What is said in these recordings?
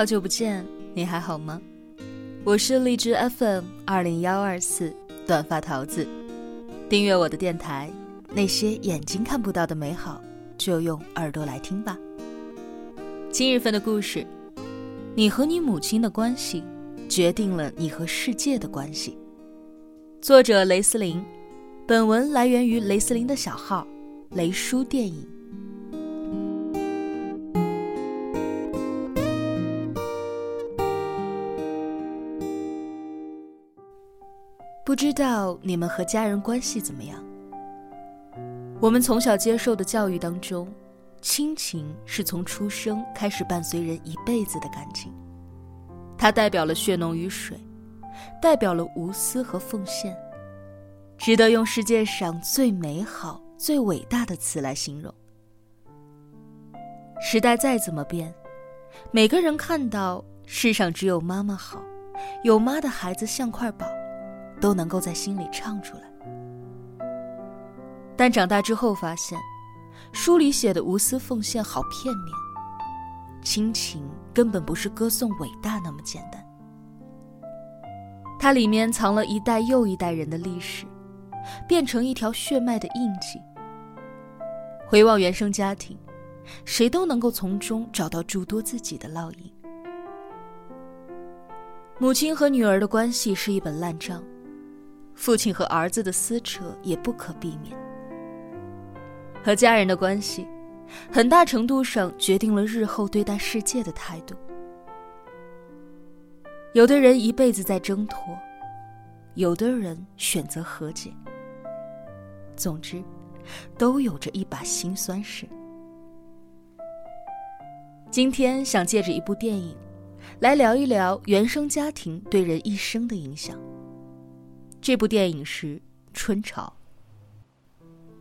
好久不见，你还好吗？我是荔枝 FM 二零幺二四短发桃子，订阅我的电台。那些眼睛看不到的美好，就用耳朵来听吧。今日份的故事：你和你母亲的关系，决定了你和世界的关系。作者雷斯林，本文来源于雷斯林的小号“雷叔电影”。不知道你们和家人关系怎么样？我们从小接受的教育当中，亲情是从出生开始伴随人一辈子的感情，它代表了血浓于水，代表了无私和奉献，值得用世界上最美好、最伟大的词来形容。时代再怎么变，每个人看到世上只有妈妈好，有妈的孩子像块宝。都能够在心里唱出来，但长大之后发现，书里写的无私奉献好片面，亲情根本不是歌颂伟大那么简单。它里面藏了一代又一代人的历史，变成一条血脉的印记。回望原生家庭，谁都能够从中找到诸多自己的烙印。母亲和女儿的关系是一本烂账。父亲和儿子的撕扯也不可避免。和家人的关系，很大程度上决定了日后对待世界的态度。有的人一辈子在挣脱，有的人选择和解。总之，都有着一把辛酸事。今天想借着一部电影，来聊一聊原生家庭对人一生的影响。这部电影是《春潮》。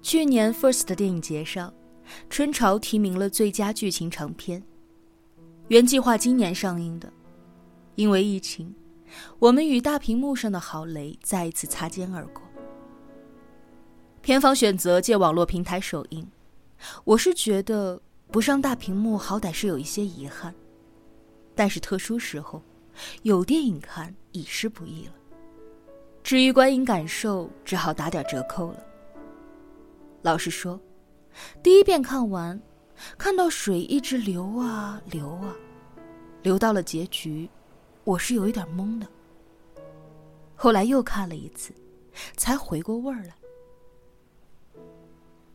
去年 FIRST 电影节上，《春潮》提名了最佳剧情长片。原计划今年上映的，因为疫情，我们与大屏幕上的郝雷再一次擦肩而过。片方选择借网络平台首映，我是觉得不上大屏幕好歹是有一些遗憾，但是特殊时候，有电影看已是不易了。至于观影感受，只好打点折扣了。老实说，第一遍看完，看到水一直流啊流啊，流到了结局，我是有一点懵的。后来又看了一次，才回过味儿来。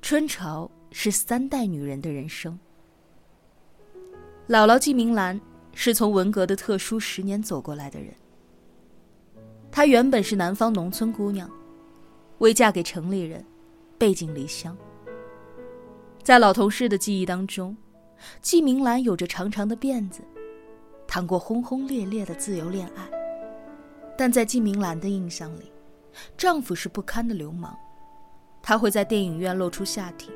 春潮是三代女人的人生。姥姥季明兰是从文革的特殊十年走过来的人。她原本是南方农村姑娘，为嫁给城里人，背井离乡。在老同事的记忆当中，季明兰有着长长的辫子，谈过轰轰烈烈的自由恋爱。但在季明兰的印象里，丈夫是不堪的流氓，他会在电影院露出下体，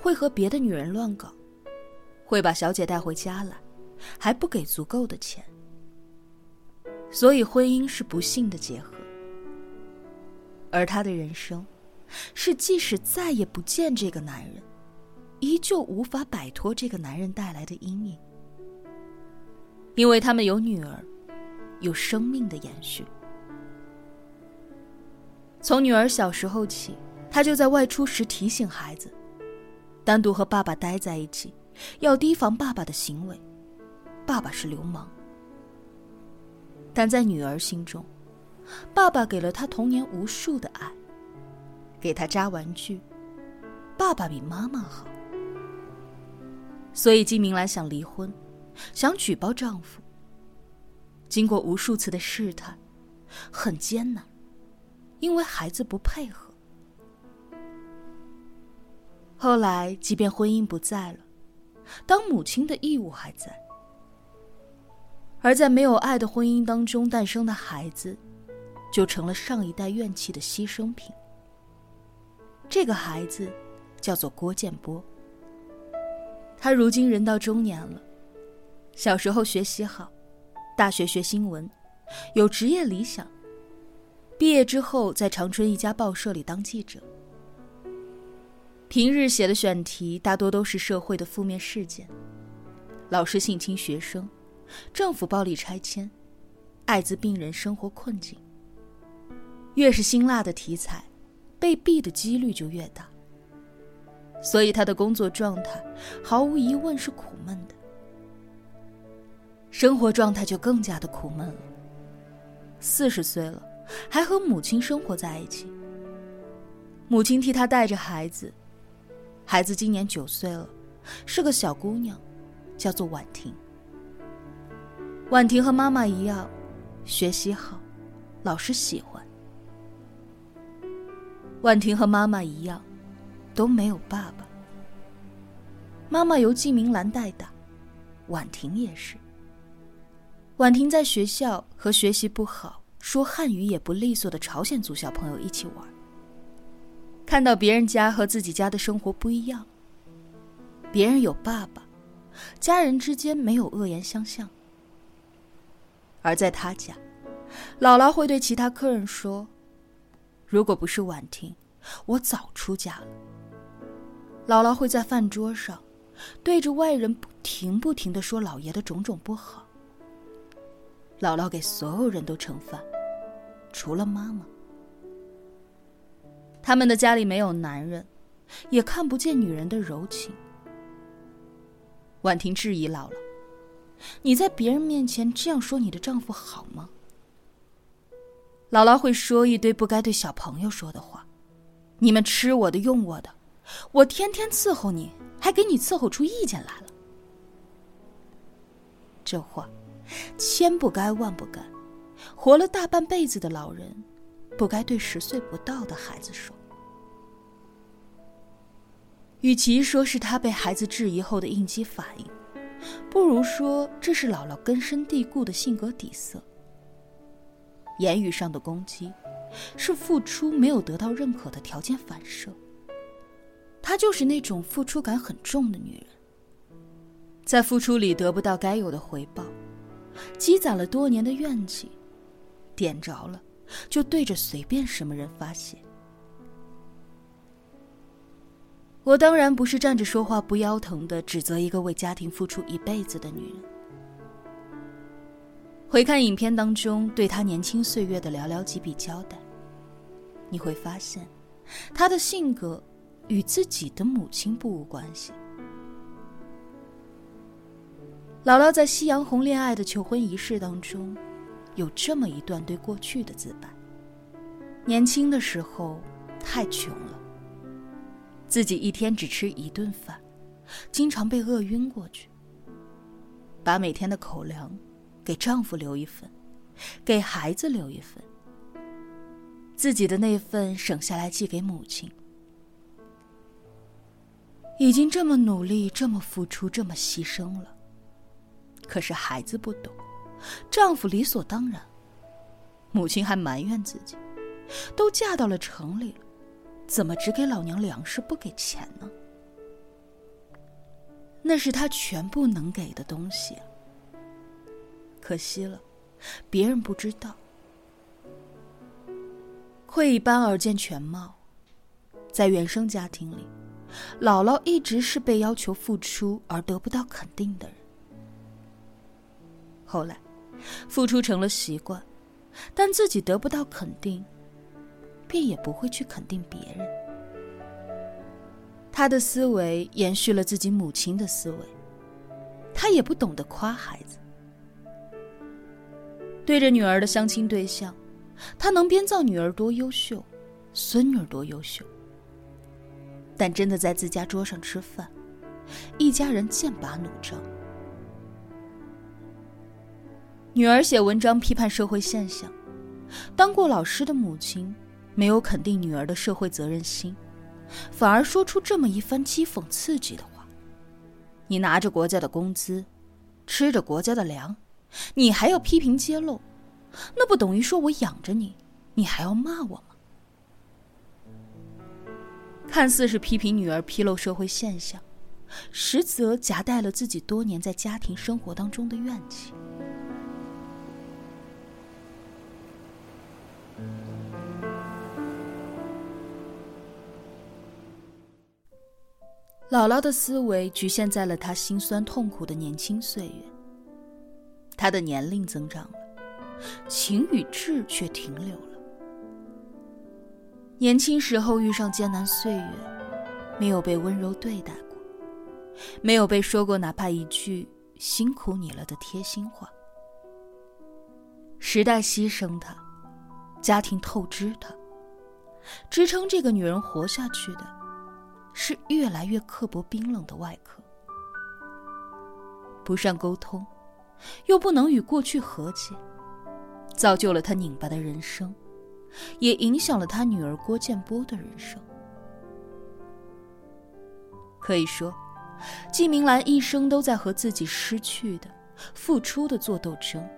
会和别的女人乱搞，会把小姐带回家来，还不给足够的钱。所以，婚姻是不幸的结合，而她的人生，是即使再也不见这个男人，依旧无法摆脱这个男人带来的阴影。因为他们有女儿，有生命的延续。从女儿小时候起，她就在外出时提醒孩子，单独和爸爸待在一起，要提防爸爸的行为，爸爸是流氓。但在女儿心中，爸爸给了她童年无数的爱，给她扎玩具，爸爸比妈妈好。所以季明兰想离婚，想举报丈夫。经过无数次的试探，很艰难，因为孩子不配合。后来，即便婚姻不在了，当母亲的义务还在。而在没有爱的婚姻当中诞生的孩子，就成了上一代怨气的牺牲品。这个孩子叫做郭建波。他如今人到中年了，小时候学习好，大学学新闻，有职业理想。毕业之后在长春一家报社里当记者。平日写的选题大多都是社会的负面事件，老师性侵学生。政府暴力拆迁、艾滋病人生活困境。越是辛辣的题材，被毙的几率就越大。所以他的工作状态毫无疑问是苦闷的，生活状态就更加的苦闷了。四十岁了，还和母亲生活在一起，母亲替他带着孩子，孩子今年九岁了，是个小姑娘，叫做婉婷。婉婷和妈妈一样，学习好，老师喜欢。婉婷和妈妈一样。都没有爸爸。妈妈由季明兰带大，婉婷也是。婉婷在学校和学习不好、说汉语也不利索的朝鲜族小朋友一起玩，看到别人家和自己家的生活不一样。别人有爸爸，家人之间没有恶言相向。而在他家，姥姥会对其他客人说：“如果不是婉婷，我早出家了。”姥姥会在饭桌上，对着外人不停不停的说老爷的种种不好。姥姥给所有人都盛饭，除了妈妈。他们的家里没有男人，也看不见女人的柔情。婉婷质疑姥姥：“你在别人面前这样说你的丈夫好吗？”姥姥会说一堆不该对小朋友说的话：“你们吃我的，用我的。”我天天伺候你，还给你伺候出意见来了。这话，千不该万不该，活了大半辈子的老人，不该对十岁不到的孩子说。与其说是他被孩子质疑后的应激反应，不如说这是姥姥根深蒂固的性格底色。言语上的攻击，是付出没有得到认可的条件反射。她就是那种付出感很重的女人，在付出里得不到该有的回报，积攒了多年的怨气，点着了就对着随便什么人发泄。我当然不是站着说话不腰疼的指责一个为家庭付出一辈子的女人。回看影片当中对她年轻岁月的寥寥几笔交代，你会发现，她的性格。与自己的母亲不无关系。姥姥在夕阳红恋爱的求婚仪式当中，有这么一段对过去的自白：年轻的时候太穷了，自己一天只吃一顿饭，经常被饿晕过去。把每天的口粮给丈夫留一份，给孩子留一份，自己的那份省下来寄给母亲。已经这么努力，这么付出，这么牺牲了。可是孩子不懂，丈夫理所当然，母亲还埋怨自己，都嫁到了城里了，怎么只给老娘粮食不给钱呢？那是他全部能给的东西。可惜了，别人不知道。窥一斑而见全貌，在原生家庭里。姥姥一直是被要求付出而得不到肯定的人。后来，付出成了习惯，但自己得不到肯定，便也不会去肯定别人。他的思维延续了自己母亲的思维，他也不懂得夸孩子。对着女儿的相亲对象，他能编造女儿多优秀，孙女多优秀。但真的在自家桌上吃饭，一家人剑拔弩张。女儿写文章批判社会现象，当过老师的母亲没有肯定女儿的社会责任心，反而说出这么一番讥讽刺激的话：“你拿着国家的工资，吃着国家的粮，你还要批评揭露，那不等于说我养着你，你还要骂我吗？”看似是批评女儿披露社会现象，实则夹带了自己多年在家庭生活当中的怨气。姥姥的思维局限在了她心酸痛苦的年轻岁月，她的年龄增长了，情与志却停留了。年轻时候遇上艰难岁月，没有被温柔对待过，没有被说过哪怕一句“辛苦你了”的贴心话。时代牺牲她，家庭透支她，支撑这个女人活下去的，是越来越刻薄冰冷的外壳。不善沟通，又不能与过去和解，造就了他拧巴的人生，也影响了他女儿郭建波的人生。可以说，季明兰一生都在和自己失去的、付出的做斗争。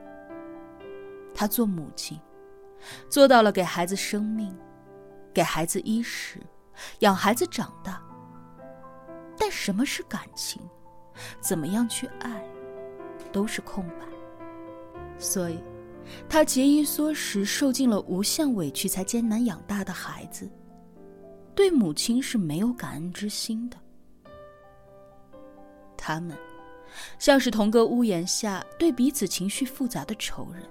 她做母亲，做到了给孩子生命，给孩子衣食，养孩子长大。但什么是感情？怎么样去爱，都是空白。所以，她节衣缩食，受尽了无限委屈，才艰难养大的孩子，对母亲是没有感恩之心的。他们，像是同个屋檐下对彼此情绪复杂的仇人。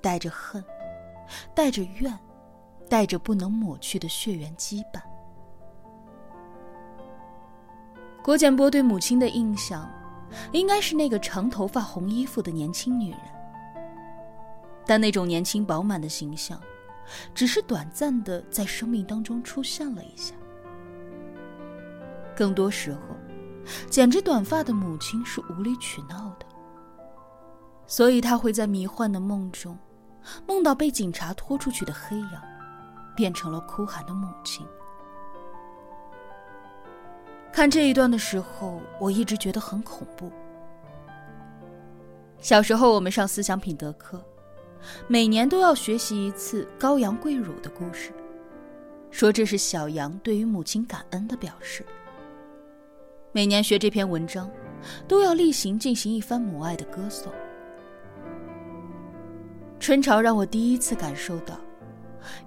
带着恨，带着怨，带着不能抹去的血缘羁绊。郭建波对母亲的印象，应该是那个长头发、红衣服的年轻女人。但那种年轻饱满的形象，只是短暂的在生命当中出现了一下。更多时候，剪着短发的母亲是无理取闹的，所以他会在迷幻的梦中。梦到被警察拖出去的黑羊，变成了哭喊的母亲。看这一段的时候，我一直觉得很恐怖。小时候我们上思想品德课，每年都要学习一次羔羊跪乳的故事，说这是小羊对于母亲感恩的表示。每年学这篇文章，都要例行进行一番母爱的歌颂。春潮让我第一次感受到，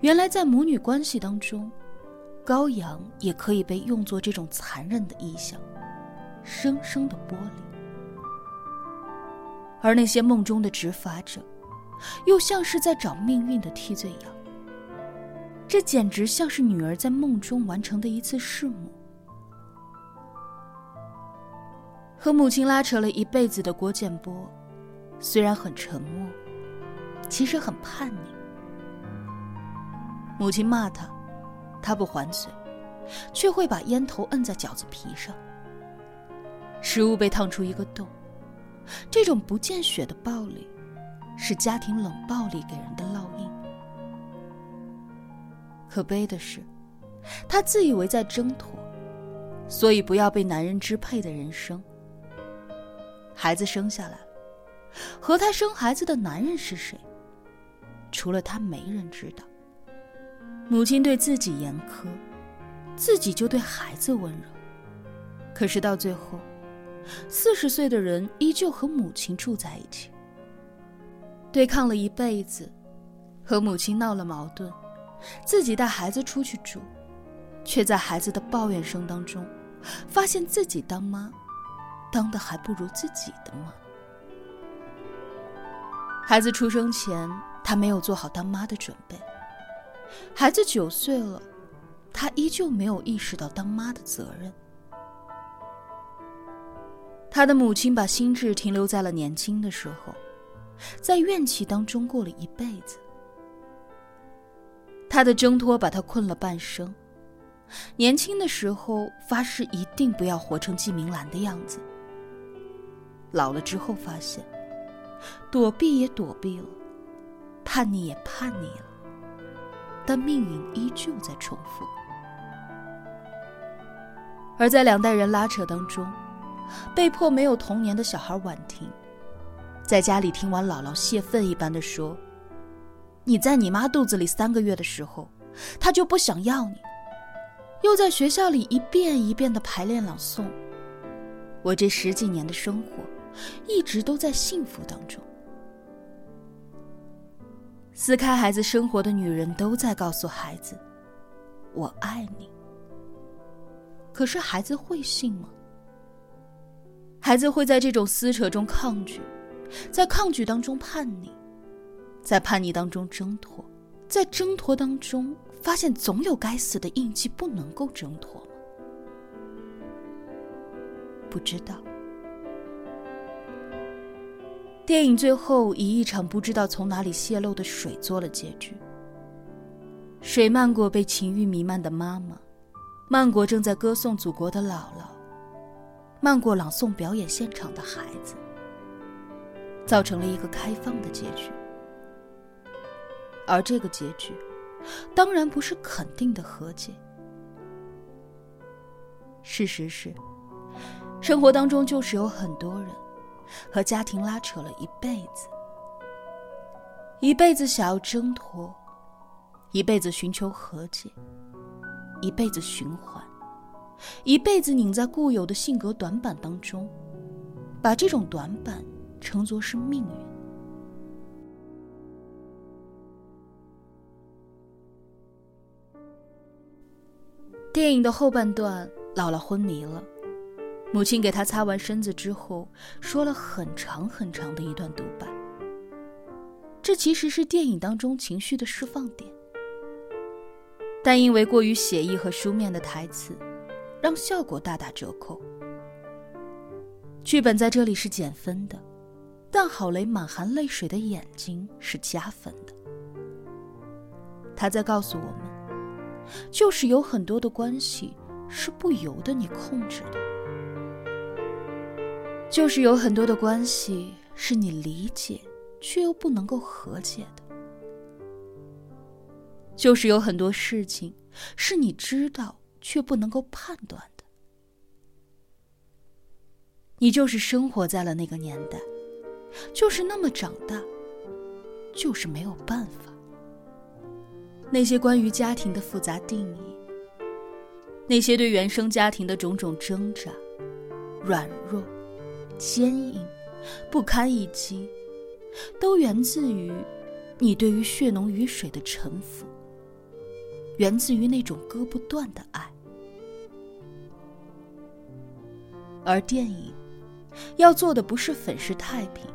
原来在母女关系当中，羔羊也可以被用作这种残忍的意象，生生的剥离。而那些梦中的执法者，又像是在找命运的替罪羊。这简直像是女儿在梦中完成的一次弑母。和母亲拉扯了一辈子的郭建波，虽然很沉默。其实很叛逆。母亲骂他，他不还嘴，却会把烟头摁在饺子皮上。食物被烫出一个洞，这种不见血的暴力，是家庭冷暴力给人的烙印。可悲的是，他自以为在挣脱，所以不要被男人支配的人生。孩子生下来，和他生孩子的男人是谁？除了他，没人知道。母亲对自己严苛，自己就对孩子温柔。可是到最后，四十岁的人依旧和母亲住在一起，对抗了一辈子，和母亲闹了矛盾，自己带孩子出去住，却在孩子的抱怨声当中，发现自己当妈，当的还不如自己的妈。孩子出生前。他没有做好当妈的准备，孩子九岁了，她依旧没有意识到当妈的责任。她的母亲把心智停留在了年轻的时候，在怨气当中过了一辈子。她的挣脱把她困了半生，年轻的时候发誓一定不要活成季明兰的样子，老了之后发现，躲避也躲避了。叛逆也叛逆了，但命运依旧在重复。而在两代人拉扯当中，被迫没有童年的小孩婉婷，在家里听完姥姥泄愤一般的说：“你在你妈肚子里三个月的时候，她就不想要你。”又在学校里一遍一遍的排练朗诵：“我这十几年的生活，一直都在幸福当中。”撕开孩子生活的女人，都在告诉孩子：“我爱你。”可是孩子会信吗？孩子会在这种撕扯中抗拒，在抗拒当中叛逆，在叛逆当中挣脱，在挣脱当中发现总有该死的印记不能够挣脱吗？不知道。电影最后以一场不知道从哪里泄露的水做了结局。水漫过被情欲弥漫的妈妈，漫过正在歌颂祖国的姥姥，漫过朗诵表演现场的孩子，造成了一个开放的结局。而这个结局，当然不是肯定的和解。事实是，生活当中就是有很多人。和家庭拉扯了一辈子，一辈子想要挣脱，一辈子寻求和解，一辈子循环，一辈子拧在固有的性格短板当中，把这种短板称作是命运。电影的后半段，姥姥昏迷了。母亲给他擦完身子之后，说了很长很长的一段独白。这其实是电影当中情绪的释放点，但因为过于写意和书面的台词，让效果大打折扣。剧本在这里是减分的，但郝雷满含泪水的眼睛是加分的。他在告诉我们，就是有很多的关系是不由得你控制的。就是有很多的关系是你理解却又不能够和解的，就是有很多事情是你知道却不能够判断的。你就是生活在了那个年代，就是那么长大，就是没有办法。那些关于家庭的复杂定义，那些对原生家庭的种种挣扎、软弱。坚硬，不堪一击，都源自于你对于血浓于水的臣服，源自于那种割不断的爱。而电影要做的不是粉饰太平，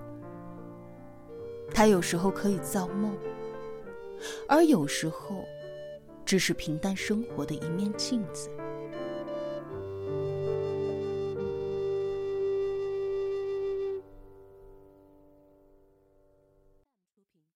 它有时候可以造梦，而有时候只是平淡生活的一面镜子。